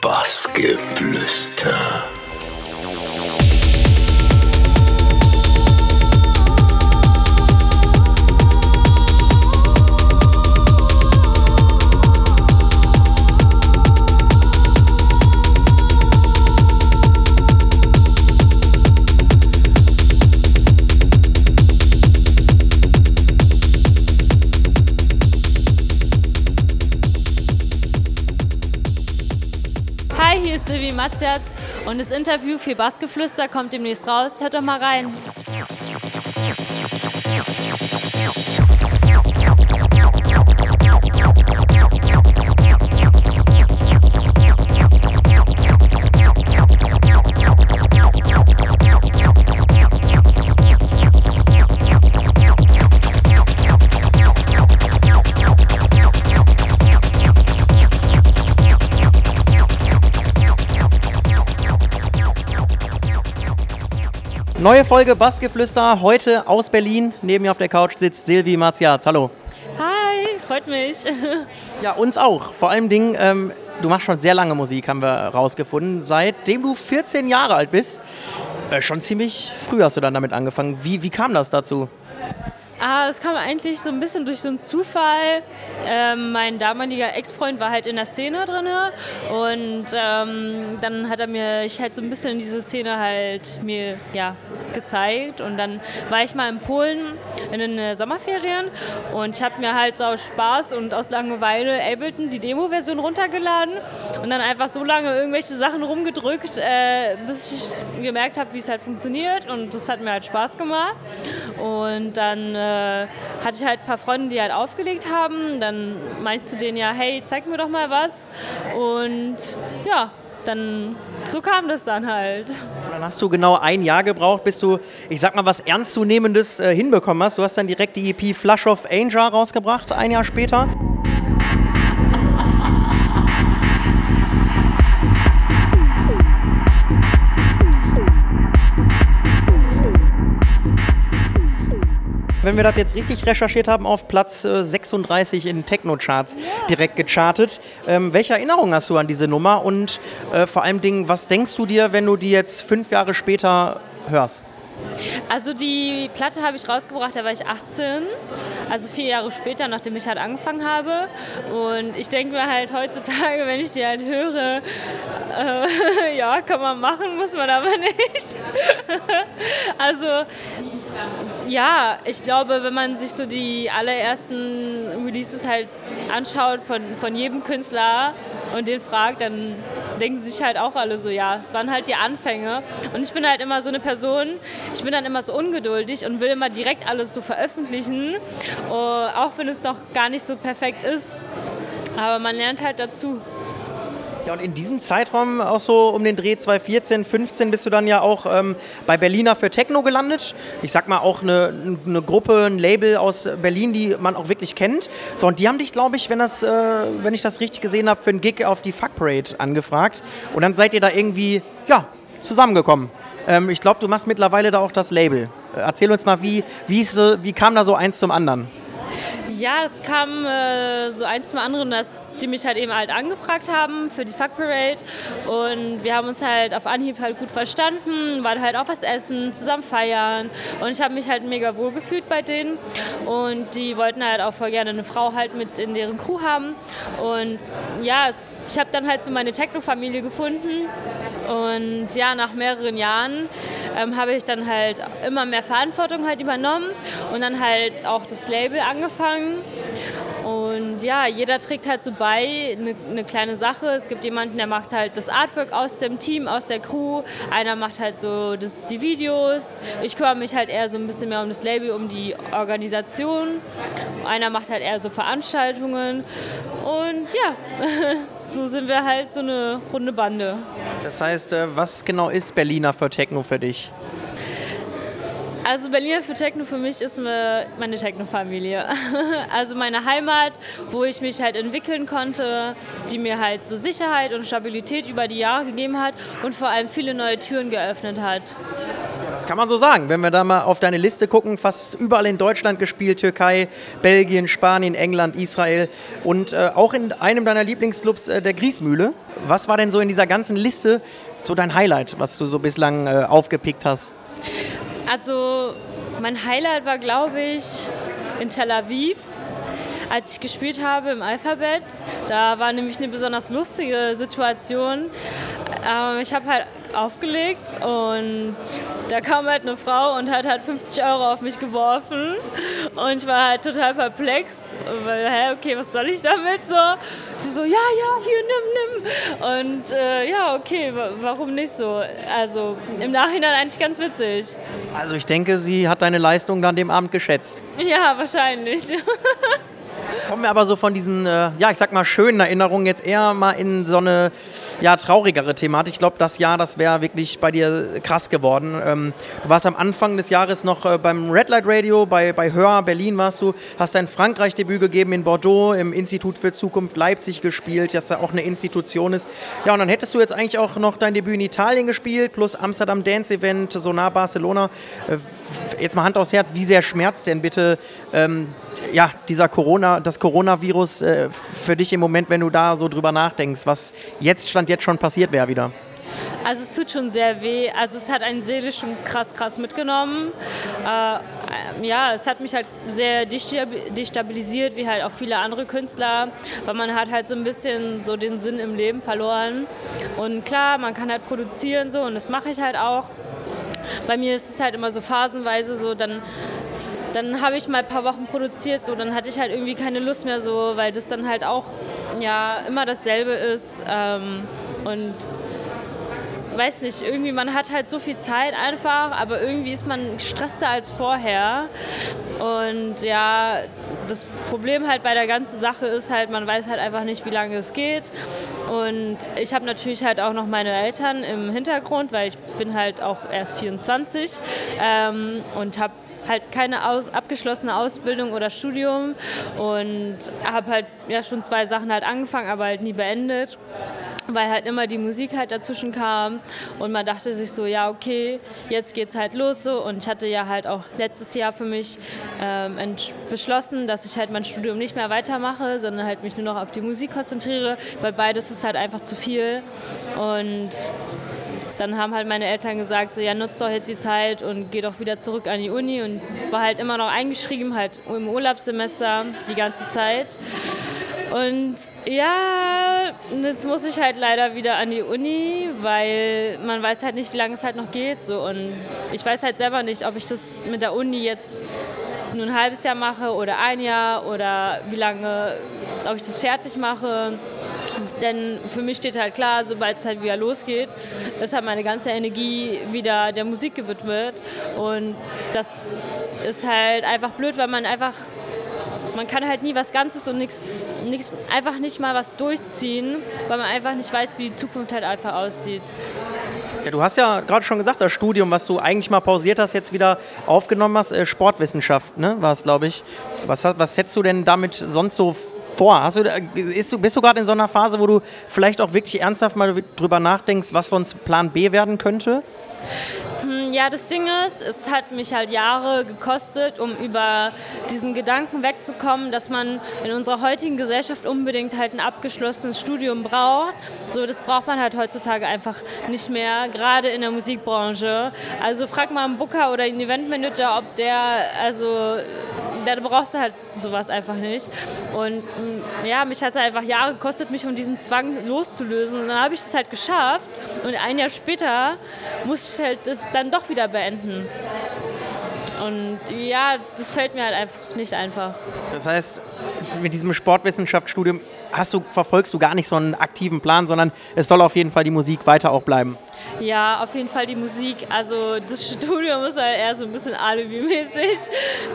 Bassgeflüster. Matziatz und das Interview für Bassgeflüster kommt demnächst raus. Hört doch mal rein. Neue Folge Bassgeflüster, heute aus Berlin. Neben mir auf der Couch sitzt Silvi Marziaz. Hallo. Hi, freut mich. Ja, uns auch. Vor allem Dingen, ähm, du machst schon sehr lange Musik, haben wir rausgefunden. Seitdem du 14 Jahre alt bist. Äh, schon ziemlich früh hast du dann damit angefangen. Wie, wie kam das dazu? Ah, es kam eigentlich so ein bisschen durch so einen Zufall. Ähm, mein damaliger Ex-Freund war halt in der Szene drin und ähm, dann hat er mir ich halt so ein bisschen diese Szene halt mir ja gezeigt. Und dann war ich mal in Polen in den Sommerferien. Und ich habe mir halt so aus Spaß und aus Langeweile Ableton die Demo-Version runtergeladen. Und dann einfach so lange irgendwelche Sachen rumgedrückt, äh, bis ich gemerkt habe, wie es halt funktioniert. Und das hat mir halt Spaß gemacht. Und dann äh, hatte ich halt ein paar Freunde, die halt aufgelegt haben. Dann meinst du denen ja, hey, zeig mir doch mal was. Und ja, dann so kam das dann halt. Dann hast du genau ein Jahr gebraucht, bis du, ich sag mal, was Ernstzunehmendes äh, hinbekommen hast. Du hast dann direkt die EP Flush of Angel rausgebracht, ein Jahr später. Wenn wir das jetzt richtig recherchiert haben, auf Platz äh, 36 in Techno-Charts direkt gechartet. Ähm, welche Erinnerungen hast du an diese Nummer und äh, vor allem was denkst du dir, wenn du die jetzt fünf Jahre später hörst? Also die Platte habe ich rausgebracht, da war ich 18, also vier Jahre später, nachdem ich halt angefangen habe. Und ich denke mir halt heutzutage, wenn ich die halt höre, äh, ja, kann man machen, muss man aber nicht. also ja, ich glaube, wenn man sich so die allerersten Releases halt anschaut von, von jedem Künstler und den fragt, dann denken sich halt auch alle so, ja, es waren halt die Anfänge. Und ich bin halt immer so eine Person, ich bin dann immer so ungeduldig und will immer direkt alles so veröffentlichen, uh, auch wenn es noch gar nicht so perfekt ist. Aber man lernt halt dazu. Ja, und in diesem Zeitraum, auch so um den Dreh 2014, 15, bist du dann ja auch ähm, bei Berliner für Techno gelandet. Ich sag mal auch eine, eine Gruppe, ein Label aus Berlin, die man auch wirklich kennt. So, und die haben dich, glaube ich, wenn, das, äh, wenn ich das richtig gesehen habe, für einen Gig auf die Fuck Parade angefragt. Und dann seid ihr da irgendwie, ja, zusammengekommen. Ähm, ich glaube, du machst mittlerweile da auch das Label. Äh, erzähl uns mal, wie, wie, so, wie kam da so eins zum anderen? Ja, es kam äh, so eins zum anderen, dass die mich halt eben halt angefragt haben für die Fuck Parade. Und wir haben uns halt auf Anhieb halt gut verstanden, waren halt auch was essen, zusammen feiern. Und ich habe mich halt mega wohl gefühlt bei denen. Und die wollten halt auch voll gerne eine Frau halt mit in deren Crew haben. Und ja, es, ich habe dann halt so meine Techno-Familie gefunden und ja, nach mehreren Jahren ähm, habe ich dann halt immer mehr Verantwortung halt übernommen und dann halt auch das Label angefangen und ja, jeder trägt halt so bei, eine, eine kleine Sache. Es gibt jemanden, der macht halt das Artwork aus dem Team, aus der Crew. Einer macht halt so das, die Videos. Ich kümmere mich halt eher so ein bisschen mehr um das Label, um die Organisation. Einer macht halt eher so Veranstaltungen. Und ja, so sind wir halt so eine runde Bande. Das heißt, äh, was genau ist Berliner für Techno für dich? Also Berliner für Techno für mich ist meine Techno-Familie. Also meine Heimat, wo ich mich halt entwickeln konnte, die mir halt so Sicherheit und Stabilität über die Jahre gegeben hat und vor allem viele neue Türen geöffnet hat. Das kann man so sagen. Wenn wir da mal auf deine Liste gucken, fast überall in Deutschland gespielt, Türkei, Belgien, Spanien, England, Israel und äh, auch in einem deiner Lieblingsclubs, äh, der Griesmühle. Was war denn so in dieser ganzen Liste so dein Highlight, was du so bislang äh, aufgepickt hast? Also mein Highlight war, glaube ich, in Tel Aviv als ich gespielt habe im Alphabet. Da war nämlich eine besonders lustige Situation. Ähm, ich habe halt aufgelegt und da kam halt eine Frau und hat halt 50 Euro auf mich geworfen und ich war halt total perplex, weil, hä, okay, was soll ich damit so? Sie so, ja, ja, hier, nimm, nimm. Und äh, ja, okay, warum nicht so? Also im Nachhinein eigentlich ganz witzig. Also ich denke, sie hat deine Leistung dann dem Abend geschätzt. Ja, wahrscheinlich. Kommen wir aber so von diesen, äh, ja, ich sag mal, schönen Erinnerungen jetzt eher mal in so eine ja, traurigere Thematik. Ich glaube, das Jahr, das wäre wirklich bei dir krass geworden. Ähm, du warst am Anfang des Jahres noch äh, beim Red Light Radio, bei, bei Hör Berlin warst du, hast dein Frankreich-Debüt gegeben in Bordeaux, im Institut für Zukunft Leipzig gespielt, das ja auch eine Institution ist. Ja, und dann hättest du jetzt eigentlich auch noch dein Debüt in Italien gespielt, plus Amsterdam Dance Event, Sonar Barcelona. Äh, jetzt mal Hand aufs Herz, wie sehr schmerzt denn bitte ähm, ja, dieser Corona, das Coronavirus äh, für dich im Moment, wenn du da so drüber nachdenkst, was jetzt stand jetzt schon passiert wäre wieder? Also es tut schon sehr weh. Also es hat einen seelisch schon krass, krass mitgenommen. Äh, ja, es hat mich halt sehr destabilisiert, wie halt auch viele andere Künstler, weil man hat halt so ein bisschen so den Sinn im Leben verloren. Und klar, man kann halt produzieren so und das mache ich halt auch. Bei mir ist es halt immer so phasenweise so, dann dann habe ich mal ein paar Wochen produziert, so dann hatte ich halt irgendwie keine Lust mehr so, weil das dann halt auch ja immer dasselbe ist ähm, und weiß nicht, irgendwie man hat halt so viel Zeit einfach, aber irgendwie ist man gestresster als vorher. Und ja, das Problem halt bei der ganzen Sache ist halt, man weiß halt einfach nicht, wie lange es geht. Und ich habe natürlich halt auch noch meine Eltern im Hintergrund, weil ich bin halt auch erst 24 ähm, und habe halt keine aus, abgeschlossene Ausbildung oder Studium und habe halt ja schon zwei Sachen halt angefangen, aber halt nie beendet weil halt immer die Musik halt dazwischen kam und man dachte sich so, ja okay, jetzt geht's halt los so und ich hatte ja halt auch letztes Jahr für mich ähm, beschlossen, dass ich halt mein Studium nicht mehr weitermache, sondern halt mich nur noch auf die Musik konzentriere, weil beides ist halt einfach zu viel und dann haben halt meine Eltern gesagt, so ja, nutzt doch jetzt die Zeit und geh doch wieder zurück an die Uni und war halt immer noch eingeschrieben, halt im Urlaubssemester die ganze Zeit. Und ja, jetzt muss ich halt leider wieder an die Uni, weil man weiß halt nicht, wie lange es halt noch geht. So. Und ich weiß halt selber nicht, ob ich das mit der Uni jetzt nur ein halbes Jahr mache oder ein Jahr oder wie lange, ob ich das fertig mache. Denn für mich steht halt klar, sobald es halt wieder losgeht, ist halt meine ganze Energie wieder der Musik gewidmet. Und das ist halt einfach blöd, weil man einfach man kann halt nie was Ganzes und nichts, einfach nicht mal was durchziehen, weil man einfach nicht weiß, wie die Zukunft halt einfach aussieht. Ja, du hast ja gerade schon gesagt, das Studium, was du eigentlich mal pausiert hast, jetzt wieder aufgenommen hast, äh, Sportwissenschaft, ne, war es, glaube ich. Was, was hättest du denn damit sonst so vor? Hast du, ist bist du gerade in so einer Phase, wo du vielleicht auch wirklich ernsthaft mal drüber nachdenkst, was sonst Plan B werden könnte? Hm, ja, das Ding ist, es hat mich halt Jahre gekostet, um über diesen Gedanken wegzukommen, dass man in unserer heutigen Gesellschaft unbedingt halt ein abgeschlossenes Studium braucht. So, das braucht man halt heutzutage einfach nicht mehr, gerade in der Musikbranche. Also frag mal einen Booker oder einen Eventmanager, ob der also da brauchst du halt sowas einfach nicht. Und mm, ja, mich hat es einfach Jahre gekostet, mich von diesem Zwang loszulösen. Und dann habe ich es halt geschafft. Und ein Jahr später musste ich halt das dann doch wieder beenden. Und ja, das fällt mir halt einfach nicht einfach. Das heißt, mit diesem Sportwissenschaftsstudium hast du, verfolgst du gar nicht so einen aktiven Plan, sondern es soll auf jeden Fall die Musik weiter auch bleiben. Ja, auf jeden Fall die Musik. Also das Studium ist halt eher so ein bisschen alibi-mäßig.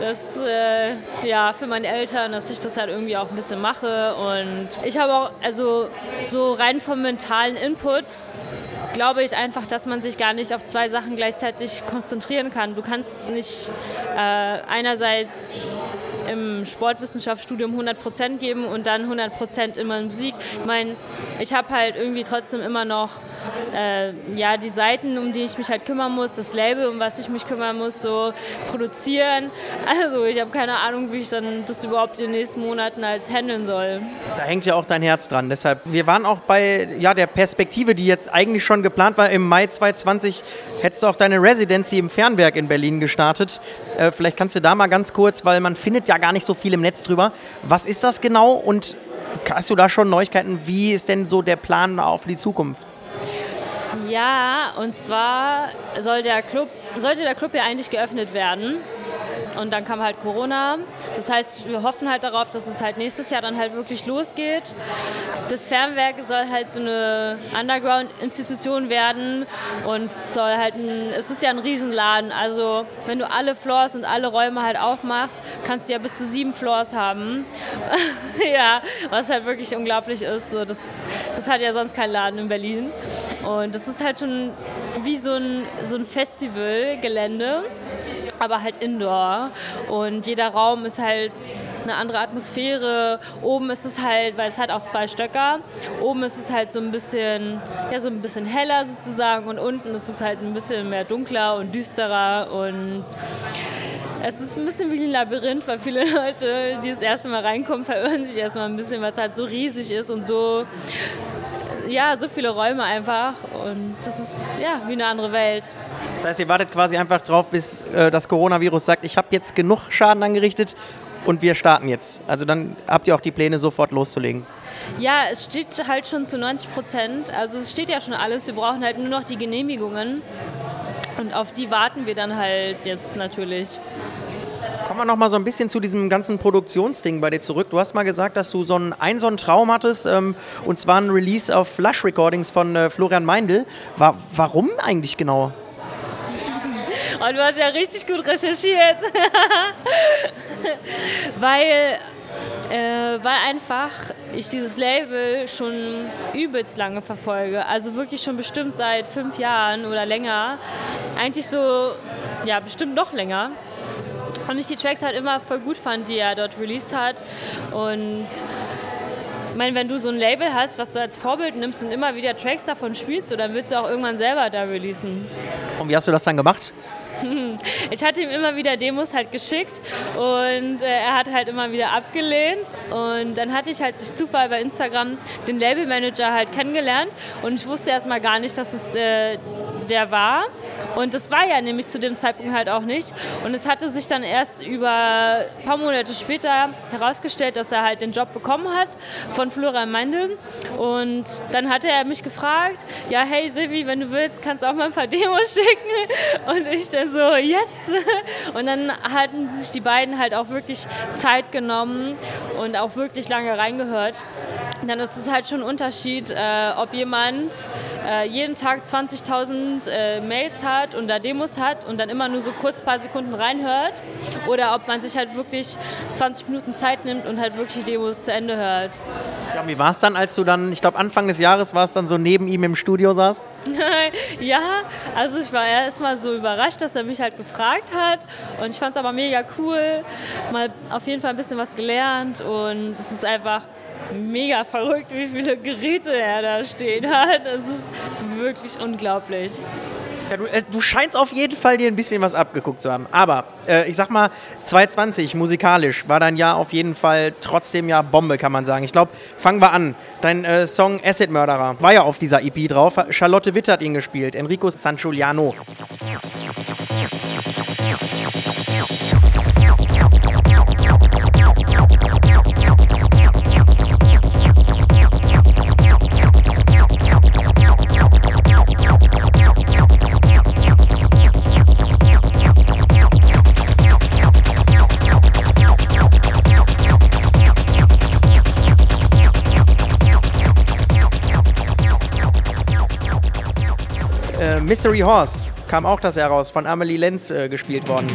Das, äh, ja, für meine Eltern, dass ich das halt irgendwie auch ein bisschen mache. Und ich habe auch, also so rein vom mentalen Input, glaube ich einfach, dass man sich gar nicht auf zwei Sachen gleichzeitig konzentrieren kann. Du kannst nicht äh, einerseits im Sportwissenschaftsstudium 100 Prozent geben und dann 100 Prozent immer in Musik. Ich meine, ich habe halt irgendwie trotzdem immer noch äh, ja, die Seiten, um die ich mich halt kümmern muss, das Label, um was ich mich kümmern muss, so produzieren. Also ich habe keine Ahnung, wie ich dann das überhaupt in den nächsten Monaten halt handeln soll. Da hängt ja auch dein Herz dran. Deshalb, wir waren auch bei ja, der Perspektive, die jetzt eigentlich schon geplant war. Im Mai 2020 hättest du auch deine Residency im Fernwerk in Berlin gestartet. Äh, vielleicht kannst du da mal ganz kurz, weil man findet ja gar nicht so viel im Netz drüber. Was ist das genau und hast du da schon Neuigkeiten? Wie ist denn so der Plan auf die Zukunft? Ja, und zwar soll der Club, sollte der Club ja eigentlich geöffnet werden. Und dann kam halt Corona. Das heißt, wir hoffen halt darauf, dass es halt nächstes Jahr dann halt wirklich losgeht. Das Fernwerk soll halt so eine Underground-Institution werden und soll halt ein, es ist ja ein Riesenladen. Also wenn du alle Floors und alle Räume halt aufmachst, kannst du ja bis zu sieben Floors haben. ja, was halt wirklich unglaublich ist. So, das, das hat ja sonst kein Laden in Berlin. Und das ist halt schon wie so ein, so ein Festivalgelände aber halt indoor. Und jeder Raum ist halt eine andere Atmosphäre. Oben ist es halt, weil es hat auch zwei Stöcker, oben ist es halt so ein bisschen, ja, so ein bisschen heller sozusagen und unten ist es halt ein bisschen mehr dunkler und düsterer und es ist ein bisschen wie ein Labyrinth, weil viele Leute, die das erste Mal reinkommen, verirren sich erstmal ein bisschen, weil es halt so riesig ist und so ja, so viele Räume einfach und das ist ja wie eine andere Welt. Das heißt, ihr wartet quasi einfach drauf, bis äh, das Coronavirus sagt, ich habe jetzt genug Schaden angerichtet und wir starten jetzt. Also dann habt ihr auch die Pläne, sofort loszulegen. Ja, es steht halt schon zu 90 Prozent. Also es steht ja schon alles. Wir brauchen halt nur noch die Genehmigungen. Und auf die warten wir dann halt jetzt natürlich. Kommen wir noch mal so ein bisschen zu diesem ganzen Produktionsding bei dir zurück. Du hast mal gesagt, dass du so einen, einen so einen Traum hattest, ähm, und zwar ein Release auf Flush Recordings von äh, Florian Meindl. War, warum eigentlich genau? Und du hast ja richtig gut recherchiert. weil, äh, weil einfach ich dieses Label schon übelst lange verfolge. Also wirklich schon bestimmt seit fünf Jahren oder länger. Eigentlich so, ja, bestimmt noch länger. Und ich die Tracks halt immer voll gut fand, die er dort released hat. Und ich meine, wenn du so ein Label hast, was du als Vorbild nimmst und immer wieder Tracks davon spielst, so, dann willst du auch irgendwann selber da releasen. Und wie hast du das dann gemacht? Ich hatte ihm immer wieder Demos halt geschickt und äh, er hat halt immer wieder abgelehnt. Und dann hatte ich halt durch Zufall bei Instagram den Labelmanager halt kennengelernt und ich wusste erstmal gar nicht, dass es äh, der war. Und das war ja nämlich zu dem Zeitpunkt halt auch nicht. Und es hatte sich dann erst über ein paar Monate später herausgestellt, dass er halt den Job bekommen hat von Florian Meindl. Und dann hatte er mich gefragt, ja, hey Silvi, wenn du willst, kannst du auch mal ein paar Demos schicken. Und ich dann so, yes. Und dann hatten sich die beiden halt auch wirklich Zeit genommen und auch wirklich lange reingehört dann ist es halt schon ein Unterschied, äh, ob jemand äh, jeden Tag 20.000 äh, Mails hat und da Demos hat und dann immer nur so kurz ein paar Sekunden reinhört oder ob man sich halt wirklich 20 Minuten Zeit nimmt und halt wirklich Demos zu Ende hört. Ja, wie war es dann, als du dann, ich glaube Anfang des Jahres war es dann so neben ihm im Studio saß? ja, also ich war erstmal so überrascht, dass er mich halt gefragt hat und ich fand es aber mega cool, mal auf jeden Fall ein bisschen was gelernt und es ist einfach mega verrückt, wie viele Geräte er da stehen hat. Das ist wirklich unglaublich. Ja, du, äh, du, scheinst auf jeden Fall dir ein bisschen was abgeguckt zu haben. Aber äh, ich sag mal, 2020 musikalisch war dein Jahr auf jeden Fall trotzdem ja Bombe, kann man sagen. Ich glaube, fangen wir an. Dein äh, Song Acid Murderer war ja auf dieser EP drauf. Charlotte Witt hat ihn gespielt, Enrico Sanchuliano. Mystery Horse kam auch das heraus, von Amelie Lenz äh, gespielt worden.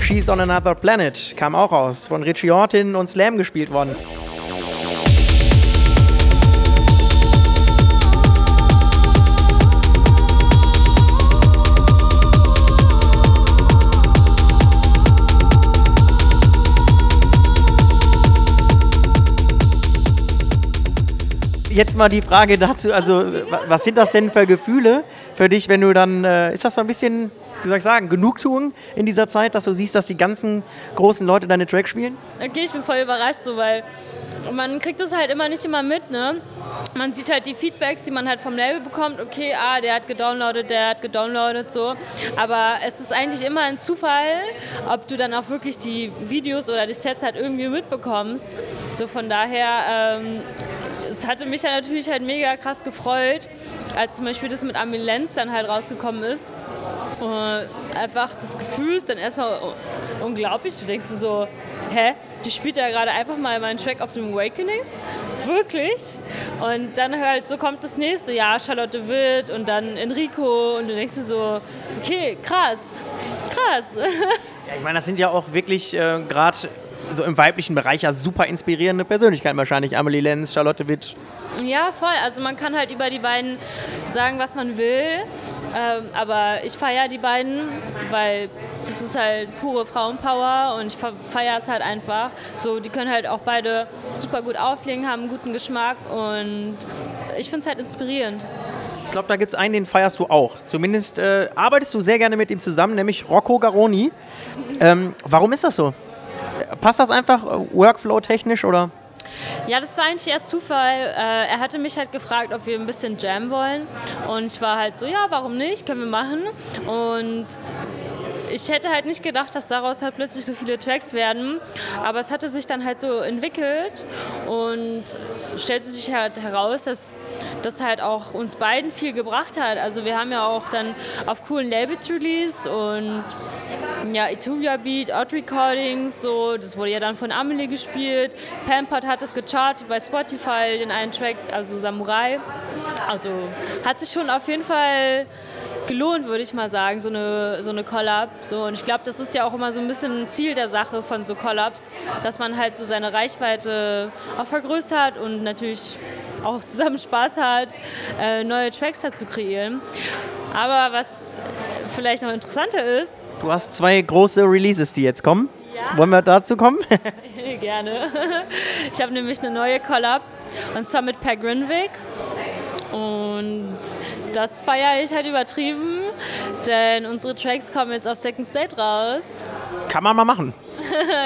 She's on Another Planet kam auch raus, von Richie Horton und Slam gespielt worden. Jetzt mal die Frage dazu, also was sind das denn für Gefühle für dich, wenn du dann, äh, ist das so ein bisschen, wie soll ich sagen, Genugtuung in dieser Zeit, dass du siehst, dass die ganzen großen Leute deine Tracks spielen? Okay, ich bin voll überrascht, so, weil man kriegt das halt immer nicht immer mit, ne? Man sieht halt die Feedbacks, die man halt vom Label bekommt. Okay, ah, der hat gedownloadet, der hat gedownloadet, so. Aber es ist eigentlich immer ein Zufall, ob du dann auch wirklich die Videos oder die Sets halt irgendwie mitbekommst. So von daher, ähm, es hatte mich ja natürlich halt mega krass gefreut, als zum Beispiel das mit Armin Lenz dann halt rausgekommen ist. Und einfach das Gefühl ist dann erstmal unglaublich. Du denkst so, hä, die spielt ja gerade einfach mal meinen Track auf dem Awakenings. Wirklich? Und dann halt so kommt das nächste, ja, Charlotte Witt und dann Enrico und du denkst so, okay, krass, krass. Ja, ich meine, das sind ja auch wirklich äh, gerade so im weiblichen Bereich ja super inspirierende Persönlichkeiten wahrscheinlich. Amelie Lenz, Charlotte Witt. Ja, voll. Also man kann halt über die beiden sagen, was man will. Ähm, aber ich feiere die beiden, weil das ist halt pure Frauenpower und ich feiere es halt einfach. So, die können halt auch beide super gut auflegen, haben einen guten Geschmack und ich finde es halt inspirierend. Ich glaube, da gibt es einen, den feierst du auch. Zumindest äh, arbeitest du sehr gerne mit ihm zusammen, nämlich Rocco Garoni. Ähm, warum ist das so? Passt das einfach äh, workflow-technisch oder? Ja, das war eigentlich eher Zufall. Äh, er hatte mich halt gefragt, ob wir ein bisschen Jam wollen. Und ich war halt so, ja, warum nicht? Können wir machen. Und ich hätte halt nicht gedacht, dass daraus halt plötzlich so viele Tracks werden, aber es hatte sich dann halt so entwickelt und stellte sich halt heraus, dass das halt auch uns beiden viel gebracht hat. Also wir haben ja auch dann auf coolen Labels released und ja, Ethiopia Beat, Odd Recordings, so, das wurde ja dann von Amelie gespielt. Pampert hat es gechartet bei Spotify, den einen Track, also Samurai. Also hat sich schon auf jeden Fall gelohnt, würde ich mal sagen, so eine, so eine Collab. So, und ich glaube, das ist ja auch immer so ein bisschen ein Ziel der Sache von so Collabs, dass man halt so seine Reichweite auch vergrößert und natürlich auch zusammen Spaß hat, äh, neue Tracks dazu kreieren. Aber was vielleicht noch interessanter ist. Du hast zwei große Releases, die jetzt kommen. Ja. Wollen wir dazu kommen? Gerne. Ich habe nämlich eine neue Collab und zwar mit Per Grinwig. Und das feiere ich halt übertrieben, denn unsere Tracks kommen jetzt auf Second State raus. Kann man mal machen.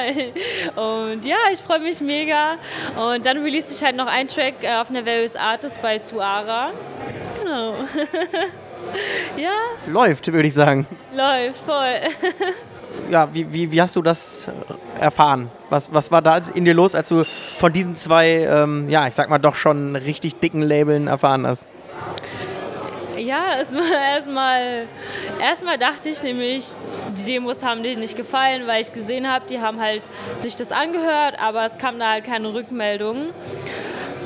und ja, ich freue mich mega. Und dann release ich halt noch einen Track äh, auf einer Various Artist bei Suara. Genau. ja. Läuft, würde ich sagen. Läuft, voll. ja, wie, wie, wie hast du das erfahren? Was, was war da in dir los, als du von diesen zwei, ähm, ja, ich sag mal, doch schon richtig dicken Labeln erfahren hast? Ja, erstmal erstmal dachte ich nämlich, die Demos haben denen nicht gefallen, weil ich gesehen habe, die haben halt sich das angehört, aber es kam da halt keine Rückmeldung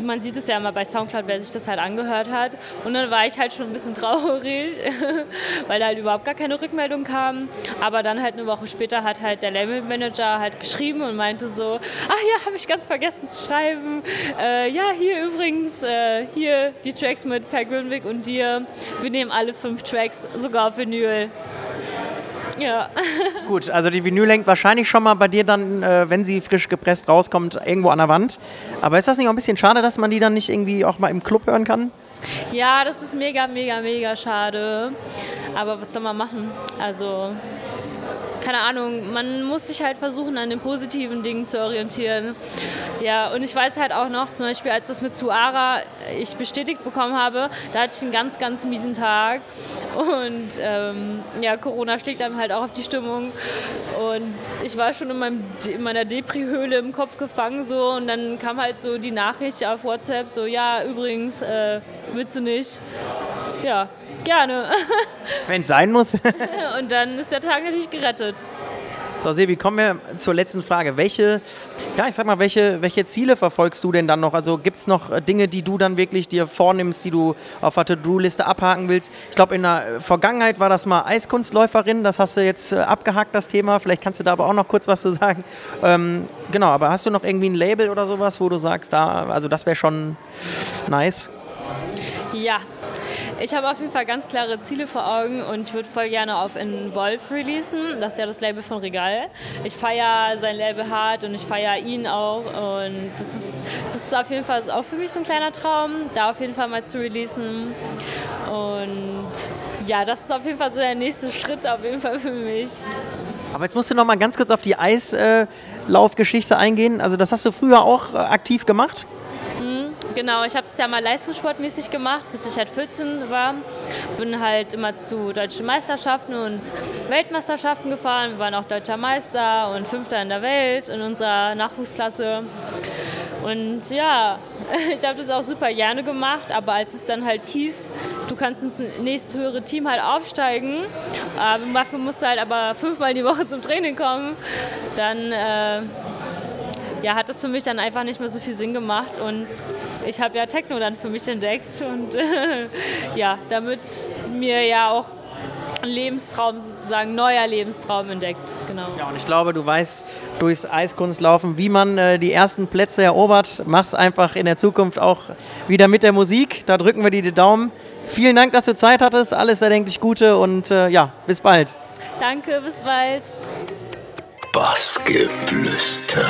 man sieht es ja immer bei Soundcloud, wer sich das halt angehört hat. Und dann war ich halt schon ein bisschen traurig, weil da halt überhaupt gar keine Rückmeldung kam. Aber dann halt eine Woche später hat halt der Labelmanager halt geschrieben und meinte so, ach ja, habe ich ganz vergessen zu schreiben. Äh, ja, hier übrigens, äh, hier die Tracks mit Per Grünwig und dir. Wir nehmen alle fünf Tracks, sogar auf Vinyl. Ja. Gut, also die Vinyl hängt wahrscheinlich schon mal bei dir dann, äh, wenn sie frisch gepresst rauskommt, irgendwo an der Wand. Aber ist das nicht auch ein bisschen schade, dass man die dann nicht irgendwie auch mal im Club hören kann? Ja, das ist mega, mega, mega schade. Aber was soll man machen? Also keine Ahnung, man muss sich halt versuchen, an den positiven Dingen zu orientieren. Ja, und ich weiß halt auch noch, zum Beispiel, als das mit Suara ich bestätigt bekommen habe, da hatte ich einen ganz, ganz miesen Tag. Und ähm, ja, Corona schlägt einem halt auch auf die Stimmung. Und ich war schon in, meinem, in meiner Depri-Höhle im Kopf gefangen so. Und dann kam halt so die Nachricht auf WhatsApp, so, ja, übrigens, äh, willst du nicht? Ja, Gerne. Wenn es sein muss. Und dann ist der Tag natürlich gerettet. So, Silvi, kommen wir zur letzten Frage. Welche, ja, ich sag mal, welche, welche Ziele verfolgst du denn dann noch? Also gibt es noch äh, Dinge, die du dann wirklich dir vornimmst, die du auf der To-Do-Liste abhaken willst? Ich glaube, in der Vergangenheit war das mal Eiskunstläuferin, das hast du jetzt äh, abgehakt, das Thema. Vielleicht kannst du da aber auch noch kurz was zu sagen. Ähm, genau, aber hast du noch irgendwie ein Label oder sowas, wo du sagst, da, also das wäre schon nice? Ja, Ich habe auf jeden Fall ganz klare Ziele vor Augen und ich würde voll gerne auf Involve releasen. Das ist ja das Label von Regal. Ich feiere sein Label hart und ich feiere ihn auch. Und das ist, das ist auf jeden Fall auch für mich so ein kleiner Traum, da auf jeden Fall mal zu releasen. Und ja, das ist auf jeden Fall so der nächste Schritt auf jeden Fall für mich. Aber jetzt musst du noch mal ganz kurz auf die Eislaufgeschichte eingehen. Also das hast du früher auch äh, aktiv gemacht? Genau, ich habe es ja mal leistungssportmäßig gemacht, bis ich halt 14 war. Bin halt immer zu deutschen Meisterschaften und Weltmeisterschaften gefahren. Wir waren auch deutscher Meister und Fünfter in der Welt in unserer Nachwuchsklasse. Und ja, ich habe das auch super gerne gemacht, aber als es dann halt hieß, du kannst ins nächsthöhere Team halt aufsteigen, äh, dafür musst du halt aber fünfmal die Woche zum Training kommen, dann äh, ja, hat das für mich dann einfach nicht mehr so viel Sinn gemacht und ich habe ja Techno dann für mich entdeckt und äh, ja, damit mir ja auch ein Lebenstraum sozusagen, neuer Lebenstraum entdeckt. Genau. Ja, und ich glaube, du weißt durchs Eiskunstlaufen, wie man äh, die ersten Plätze erobert. Mach's einfach in der Zukunft auch wieder mit der Musik. Da drücken wir dir die Daumen. Vielen Dank, dass du Zeit hattest. Alles erdenklich Gute und äh, ja, bis bald. Danke, bis bald. Bassgeflüster.